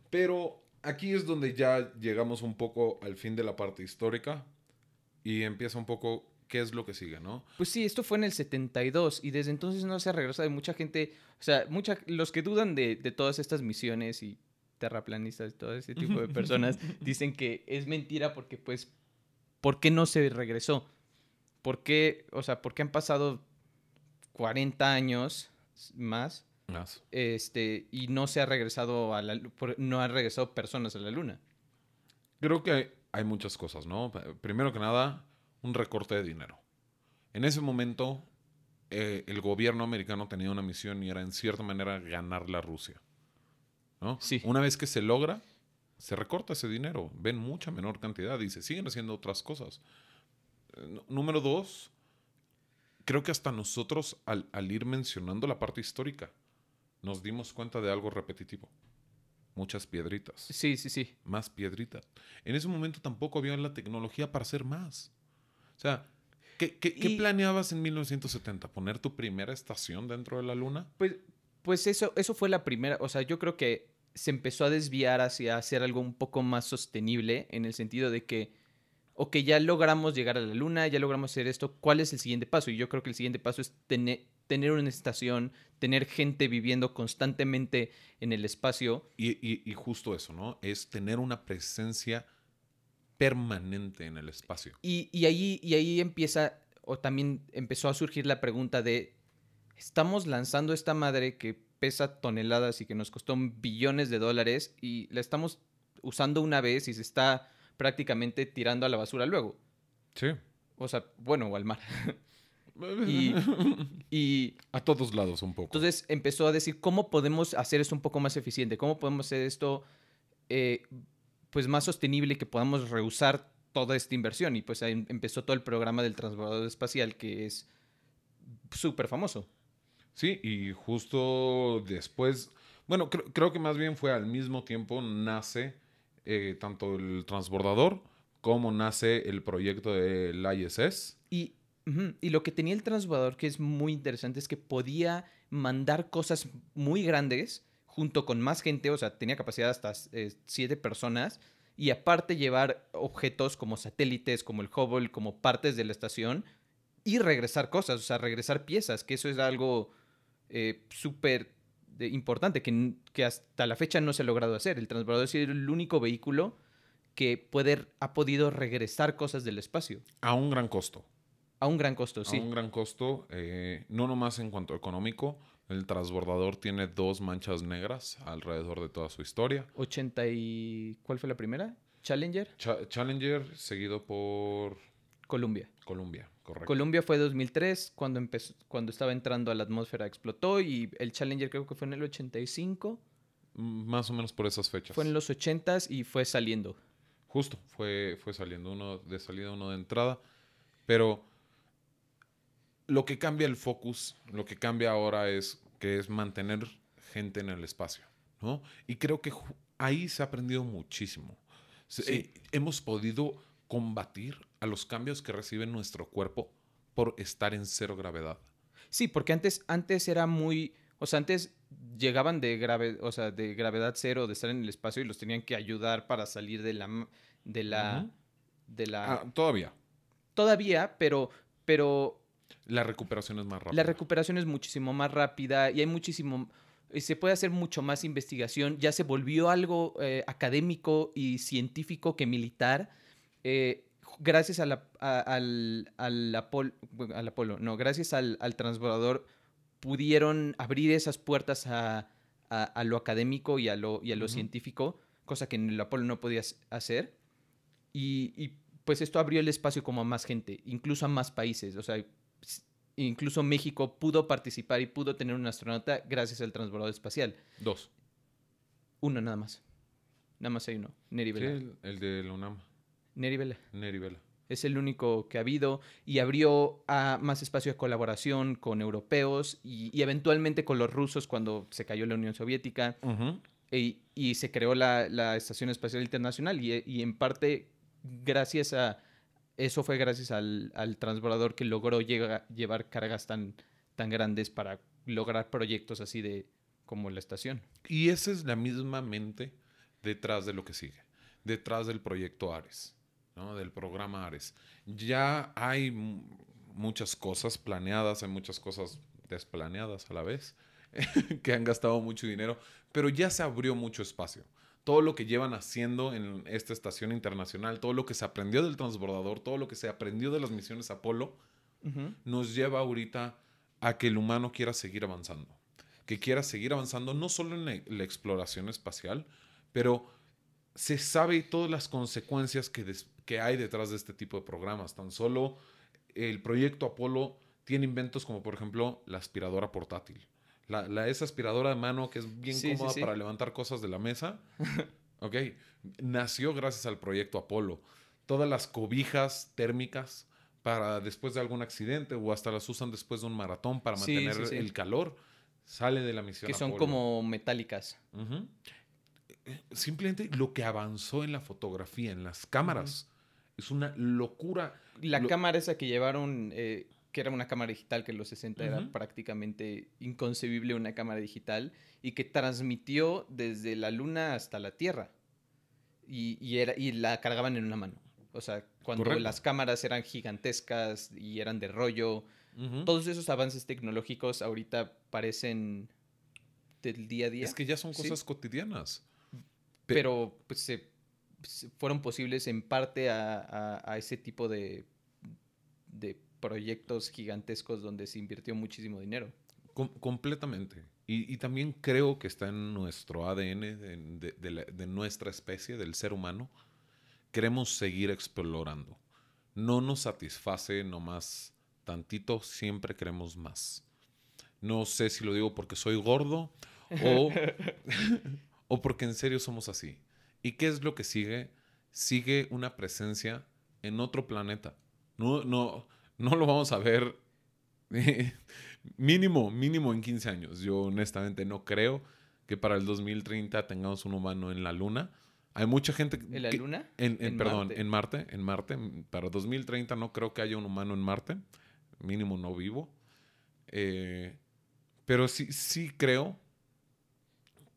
Pero aquí es donde ya llegamos un poco al fin de la parte histórica y empieza un poco qué es lo que sigue, ¿no? Pues sí, esto fue en el 72 y desde entonces no se ha regresado. Y mucha gente, o sea, mucha, los que dudan de, de todas estas misiones y terraplanistas, todo ese tipo de personas, dicen que es mentira porque, pues, ¿por qué no se regresó? ¿Por qué, o sea, por qué han pasado 40 años más Este, y no se ha regresado a la, no han regresado personas a la luna? Creo que hay, hay muchas cosas, ¿no? Primero que nada, un recorte de dinero. En ese momento, eh, el gobierno americano tenía una misión y era en cierta manera ganar la Rusia. ¿no? Sí. Una vez que se logra, se recorta ese dinero. Ven mucha menor cantidad y se siguen haciendo otras cosas. Eh, número dos, creo que hasta nosotros al, al ir mencionando la parte histórica, nos dimos cuenta de algo repetitivo. Muchas piedritas Sí, sí, sí. más piedritas. En ese momento tampoco había la tecnología para hacer más. O sea, ¿qué, qué- planeabas en 1970? ¿Poner tu primera estación dentro de la luna? Pues, pues eso, eso fue la primera, o sea, yo creo que se empezó a desviar hacia hacer algo un poco más sostenible en el sentido de que, ok, ya logramos llegar a la luna, ya logramos hacer esto, ¿cuál es el siguiente paso? Y yo creo que el siguiente paso es tener, tener una estación, tener gente viviendo constantemente en el espacio. Y, y- y justo eso, ¿no? Es tener una presencia permanente en el espacio. Y, y ahí, y ahí empieza, o también empezó a surgir la pregunta de, estamos lanzando esta madre que pesa toneladas y que nos costó billones de dólares y la estamos usando una vez y se está prácticamente tirando a la basura luego. Sí. O sea, bueno, o al mar. Y, y A todos lados un poco. entonces empezó a decir, ¿cómo podemos hacer esto un poco más eficiente? ¿Cómo podemos hacer esto eh, pues más sostenible que podamos reusar toda esta inversión. Y pues ahí empezó todo el programa del transbordador espacial que es súper famoso. Sí, y justo después, bueno, creo, creo que más bien fue al mismo tiempo nace eh, tanto el transbordador como nace el proyecto del ISS. Y, y lo que tenía el transbordador que es muy interesante es que podía mandar cosas muy grandes junto con más gente, o sea, tenía capacidad hasta eh, siete personas, y aparte llevar objetos como satélites, como el Hubble, como partes de la estación, y regresar cosas, o sea, regresar piezas, que eso es algo eh, súper importante, que, que hasta la fecha no se ha logrado hacer. El transbordador es el único vehículo que puede, ha podido regresar cosas del espacio, A un gran costo. A un gran costo, A sí. un gran costo, eh, no nomás en cuanto económico. El transbordador tiene dos manchas negras alrededor de toda su historia. 80 y... ¿Cuál fue la primera? Challenger, Cha- Challenger, seguido por Columbia. Columbia, correcto. Columbia fue 2003, cuando, empezó, cuando estaba entrando a la atmósfera explotó y el Challenger creo que fue en el 85, Mm, Más o menos por esas fechas. fue en los 80s y fue saliendo. Justo, fue, fue saliendo uno de salida, uno de entrada. Pero lo que cambia el focus, lo que cambia ahora es que es mantener gente en el espacio, ¿no? Y creo que ahí se ha aprendido muchísimo. Sí. eh, hemos podido combatir a los cambios que recibe nuestro cuerpo por estar en cero gravedad. Sí, porque antes, antes era muy... O sea, antes llegaban de, grave, o sea, de gravedad cero, de estar en el espacio y los tenían que ayudar para salir de la... De la, de la Ah, todavía, Todavía, pero, pero la recuperación es más rápida. La recuperación es muchísimo más rápida y hay muchísimo, se puede hacer mucho más investigación. Ya se volvió algo eh, académico y científico que militar. eh, gracias a la- a- al, al, Apol- bueno, al Apolo, no, gracias al, al transbordador pudieron abrir esas puertas a, a- lo académico y a lo, y a lo Ujú. científico, cosa que en el Apolo no podías hacer. Y, y, pues esto abrió el espacio como a más gente, incluso a más países. O sea, incluso México pudo participar y pudo tener un astronauta gracias al transbordador espacial. Dos. Uno nada más. Nada más hay uno. Neri Sí, Vela. el, el de la UNAM, Neri Vela. Neri Vela. Es el único que ha habido y abrió a más espacio de colaboración con europeos y, y eventualmente con los rusos cuando se cayó la Unión Soviética. Ujú. y, y se creó la, la Estación Espacial Internacional y, y en parte gracias a eso fue gracias al, al transbordador que logró llevar cargas tan, tan grandes para lograr proyectos así de como la estación. Y esa es la misma mente detrás de lo que sigue, detrás del proyecto Ares, ¿no? del programa Ares. Ya hay muchas cosas planeadas, hay muchas cosas desplaneadas a la vez, que han gastado mucho dinero, pero ya se abrió mucho espacio. Todo lo que llevan haciendo en esta estación internacional, todo lo que se aprendió del transbordador, todo lo que se aprendió de las misiones Apolo, nos lleva ahorita a que el humano quiera seguir avanzando. Que quiera seguir avanzando no solo en la, la exploración espacial, pero se sabe todas las consecuencias que, des- que hay detrás de este tipo de programas. Tan solo el proyecto Apolo tiene inventos como por ejemplo la aspiradora portátil. La, la- esa aspiradora de mano que es bien Sí, cómoda sí. para levantar cosas de la mesa. ok, nació gracias al proyecto Apolo. Todas las cobijas térmicas para después de algún accidente o hasta las usan después de un maratón para mantener el calor. Sale de la misión Que son Apolo. como metálicas. Simplemente lo que avanzó en la fotografía, en las cámaras, es una locura. La Lo- cámara esa que llevaron, eh, que era una cámara digital, que en los 60 era prácticamente inconcebible una cámara digital, y que transmitió desde la luna hasta la Tierra. Y, y era, y la cargaban en una mano. O sea, cuando Correcto. las cámaras eran gigantescas y eran de rollo, todos esos avances tecnológicos ahorita parecen del día a día. Es que ya son Sí. cosas cotidianas. pe- pero pues, se, se fueron posibles en parte a, a- a ese tipo de, de proyectos gigantescos donde se invirtió muchísimo dinero. Com- completamente. Y, y también creo que está en nuestro ADN, de, de- de la- de nuestra especie, del ser humano. Queremos seguir explorando. No nos satisface nomás tantito, siempre queremos más. No sé si lo digo porque soy gordo o, o porque en serio somos así. ¿Y qué es lo que sigue? Sigue una presencia en otro planeta. No, no, no lo vamos a ver mínimo, mínimo en 15 años. Yo honestamente no creo que para el 2030 tengamos un humano en la Luna. Hay mucha gente... ¿En la que- luna? en, en- En perdón, Marte. en Marte, en Marte. Para 2030 no creo que haya un humano en Marte. Mínimo no vivo. Eh, pero sí, sí creo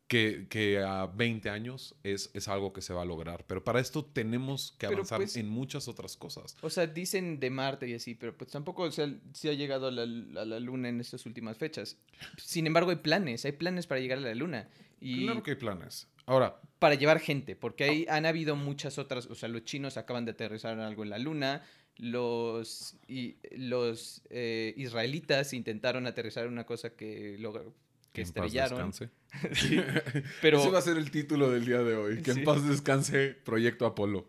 que, que a 20 años es, es algo que se va a lograr. Pero para esto tenemos que avanzar pues, en muchas otras cosas. O sea, dicen de Marte y así, pero pues tampoco o sea, se ha llegado a la, a la Luna en estas últimas fechas. Sin embargo, hay planes, hay planes para llegar a la Luna. Y Claro que hay planes. Ahora, para llevar gente, porque hay, han habido muchas otras, o sea, los chinos acaban de aterrizar algo en la Luna, los, y, los eh, israelitas intentaron aterrizar una cosa que, logra- que que en paz estrellaron. Sí, pero... Ese va a ser el título del día de hoy. Que Sí. en paz descanse Proyecto Apolo.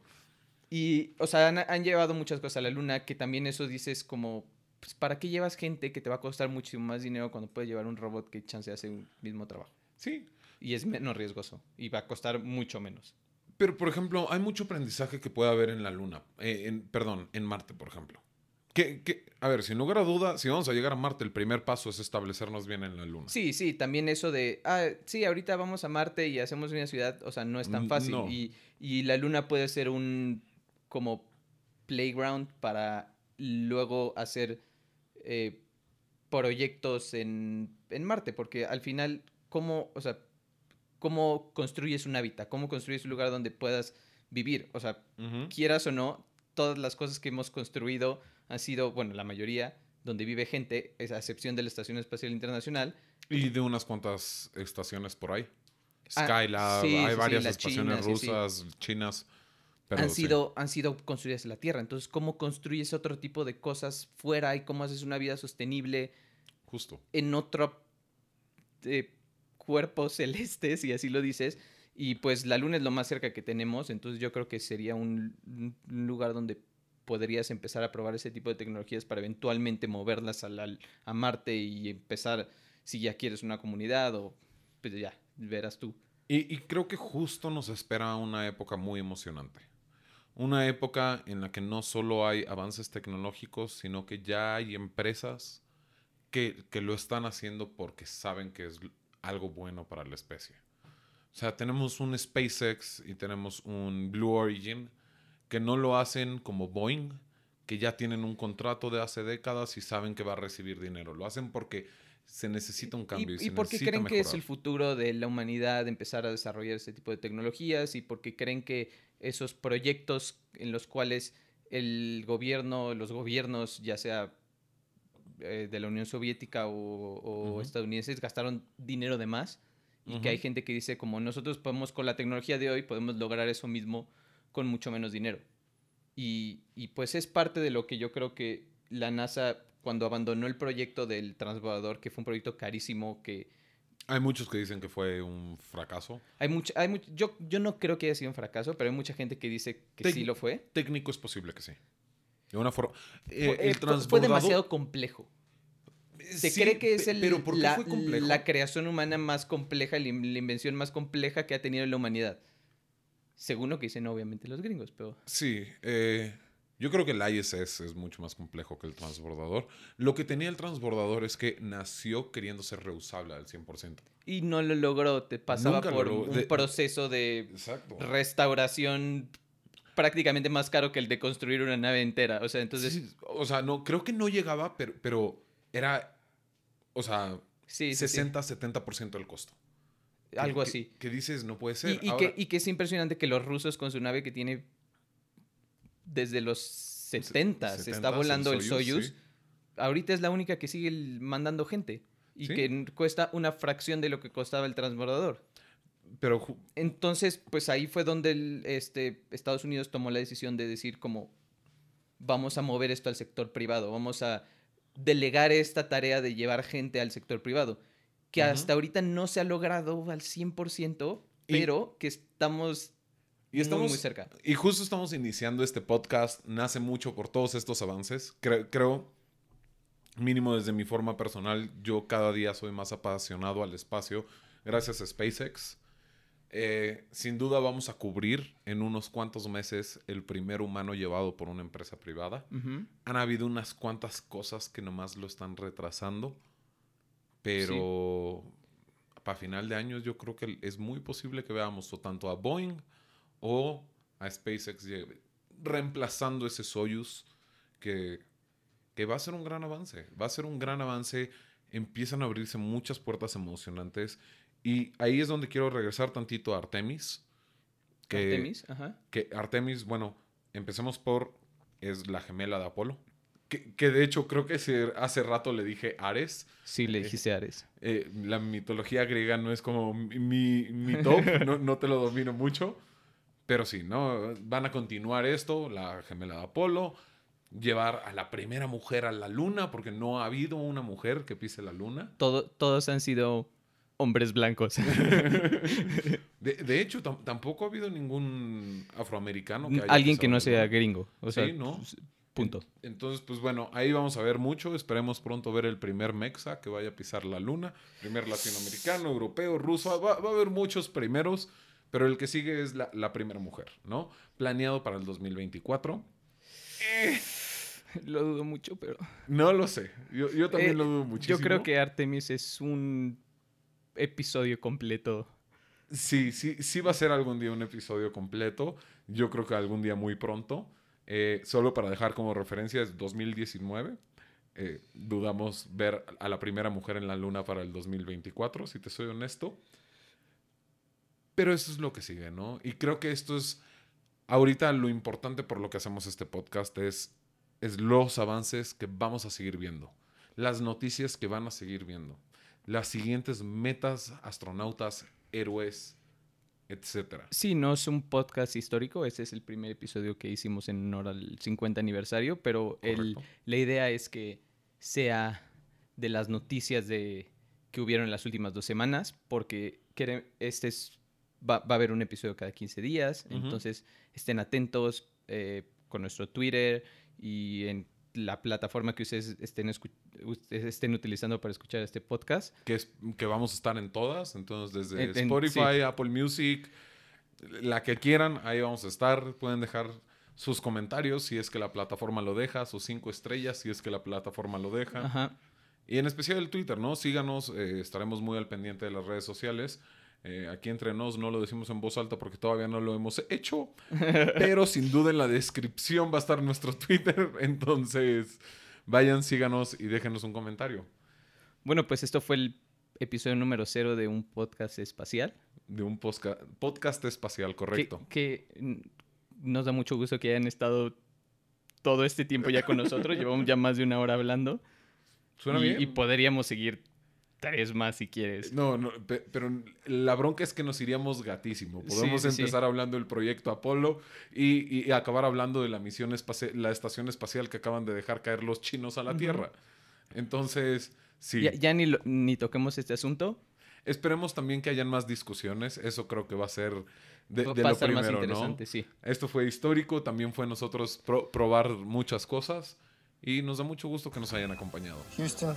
Y, o sea, han, han llevado muchas cosas a la luna que también eso dices como, pues, ¿para qué llevas gente que te va a costar muchísimo más dinero cuando puedes llevar un robot que chance hace un mismo trabajo? Sí. Y es menos riesgoso y va a costar mucho menos. Pero, por ejemplo, hay mucho aprendizaje que puede haber en la Luna. eh, en, perdón, en Marte, por ejemplo. Que, que- a ver, sin lugar a duda, si vamos a llegar a Marte, el primer paso es establecernos bien en la Luna. Sí, sí, también eso de, ah, sí, ahorita vamos a Marte y hacemos una ciudad, o sea, no es tan fácil. no. Y, y la luna puede ser un como playground para luego hacer eh, proyectos en, en Marte, porque al final, ¿cómo, o sea, cómo construyes un hábitat? ¿Cómo construyes un lugar donde puedas vivir? O sea, quieras o no, todas las cosas que hemos construido han sido, bueno, la mayoría, donde vive gente, a excepción de la Estación Espacial Internacional, Y de unas cuantas estaciones por ahí. Ah, Skylab, sí, sí, hay sí, varias las estaciones así. rusas, chinas. Pero han, sí. sido, han sido construidas en la Tierra. Entonces, ¿cómo construyes otro tipo de cosas fuera y cómo haces una vida sostenible Justo. en otro eh, cuerpo celeste, si así lo dices? Y pues la Luna es lo más cerca que tenemos, entonces yo creo que sería un, un lugar donde podrías empezar a probar ese tipo de tecnologías para eventualmente moverlas a, la- a Marte y empezar, si ya quieres una comunidad o pues ya, verás tú. Y, y creo que justo nos espera una época muy emocionante. Una época en la que no solo hay avances tecnológicos, sino que ya hay empresas que, que lo están haciendo porque saben que es algo bueno para la especie. O sea, tenemos un SpaceX y tenemos un Blue Origin que no lo hacen como Boeing, que ya tienen un contrato de hace décadas y saben que va a recibir dinero. Lo hacen porque se necesita un cambio. ¿Y, y por qué creen que es el futuro de la humanidad empezar a desarrollar ese tipo de tecnologías? ¿Y por qué creen que esos proyectos en los cuales el gobierno, los gobiernos, ya sea eh, de la Unión Soviética o, estadounidenses, gastaron dinero de más? Y que hay gente que dice, como nosotros podemos, con la tecnología de hoy, podemos lograr eso mismo con mucho menos dinero. Y, y pues es parte de lo que yo creo que la NASA, cuando abandonó el proyecto del transbordador, que fue un proyecto carísimo, que Hay muchos que dicen que fue un fracaso. hay mucha, hay much- yo, yo no creo que haya sido un fracaso, pero hay mucha gente que dice que Tec- sí lo fue. Técnico es posible que sí. De una forma. Eh, Fue- eh, el fue- fue transbordador- demasiado complejo. Se Sí, cree que es el- Pero ¿por qué la, fue complejo? la creación humana más compleja, la invención más compleja que ha tenido la humanidad. Según lo que dicen obviamente los gringos, pero... Sí, eh, yo creo que el ISS es mucho más complejo que el transbordador. Lo que tenía el transbordador es que nació queriendo ser reusable al 100%. Y no lo logró, te pasaba Nunca por logró. un De- proceso de Exacto. restauración prácticamente más caro que el de construir una nave entera. O sea, entonces... Sí, o sea, no, creo que no llegaba, pero, pero era, o sea, Sí, sí, sí. 60-70% del costo. Algo que- así. Que, dices, no puede ser. Y, y Ahora- que, y que es impresionante que los rusos con su nave que tiene desde los 70 se está 70s, volando el Soyuz, Soyuz. sí. Ahorita es la única que sigue mandando gente. Y Sí. que cuesta una fracción de lo que costaba el transbordador. Pero Entonces, pues ahí fue donde el, este, Estados Unidos tomó la decisión de decir como vamos a mover esto al sector privado, vamos a delegar esta tarea de llevar gente al sector privado, que hasta ahorita no se ha logrado al 100%, Y- pero que estamos, Y muy, estamos, muy cerca. Y justo estamos iniciando este podcast. Nace mucho por todos estos avances. Cre- creo, mínimo desde mi forma personal, yo cada día soy más apasionado al espacio gracias a SpaceX. Eh, sin duda vamos a cubrir en unos cuantos meses el primer humano llevado por una empresa privada. Han habido unas cuantas cosas que nomás lo están retrasando, pero para final de año yo creo que es muy posible que veamos o tanto a Boeing o a SpaceX reemplazando ese Soyuz que, que va a ser un gran avance. Va a ser un gran avance. Empiezan a abrirse muchas puertas emocionantes y ahí es donde quiero regresar tantito a Artemis. Que, Artemis, ajá. que Artemis, bueno, empecemos por, es la gemela de Apolo. Que, que de hecho creo que hace rato le dije Ares. Sí, le dijiste Ares. Eh, la mitología griega no es como mi, mi- top, no, no te lo domino mucho. Pero sí, ¿no? Van a continuar esto, la gemela de Apolo, llevar a la primera mujer a la luna, porque no ha habido una mujer que pise la luna. Todo, todos han sido hombres blancos. De, de hecho, tam- tampoco ha habido ningún afroamericano que haya Alguien que no sea gringo. O sea, Sí, ¿no? Punto. Entonces, pues bueno, ahí vamos a ver mucho. Esperemos pronto ver el primer Mexa que vaya a pisar la luna. Primer latinoamericano, europeo, ruso. Va, va a haber muchos primeros, pero el que sigue es la, la primera mujer, ¿no? Planeado para el 2024. Lo dudo mucho, pero... No lo sé. Yo, yo también Eh, lo dudo muchísimo. Yo creo que Artemis es un episodio completo. Sí, sí, sí va a ser algún día un episodio completo. Yo creo que algún día muy pronto. Eh, solo para dejar como referencia es 2019. Eh, dudamos ver a la primera mujer en la luna para el 2024, si te soy honesto. Pero eso es lo que sigue, ¿no? Y creo que esto es, ahorita lo importante por lo que hacemos este podcast es, es los avances que vamos a seguir viendo, las noticias que van a seguir viendo, las siguientes metas, astronautas, héroes, etcétera. Sí, no es un podcast histórico. Este es el primer episodio que hicimos en honor al 50 aniversario, pero el, la idea es que sea de las noticias de, que hubieron en las últimas dos semanas, porque este es, va, va a haber un episodio cada 15 días, entonces estén atentos eh, con nuestro Twitter y en la plataforma que ustedes estén, ustedes estén utilizando para escuchar este podcast. Que, es, que vamos a estar en todas, entonces desde En- en- Spotify, sí. Apple Music, la que quieran, ahí vamos a estar. Pueden dejar sus comentarios si es que la plataforma lo deja, sus cinco estrellas si es que la plataforma lo deja. Ajá. Y en especial el Twitter, ¿no? Síganos, eh, estaremos muy al pendiente de las redes sociales. Eh, aquí entre nos no lo decimos en voz alta porque todavía no lo hemos hecho, pero sin duda en la descripción va a estar nuestro Twitter, entonces vayan, síganos y déjenos un comentario Bueno, pues esto fue el episodio número cero de un podcast espacial. de un podcast espacial, correcto. Que, nos da mucho gusto que hayan estado todo este tiempo ya con nosotros. Llevamos ya más de una hora hablando. ¿Suena y, bien? y podríamos seguir tres más si quieres. No, no, pe- pero la bronca es que nos iríamos gatísimo. Podemos sí, sí. empezar hablando del proyecto Apolo y, y acabar hablando de la misión espacial, la estación espacial que acaban de dejar caer los chinos a la. Tierra. Entonces, sí. Ya, ya ni, lo- ni toquemos este asunto. Esperemos también que hayan más discusiones. Eso creo que va a ser de, lo más primero, ¿no? interesante, sí. Esto fue histórico. También fue nosotros pro- probar muchas cosas. Y nos da mucho gusto que nos hayan acompañado. Houston,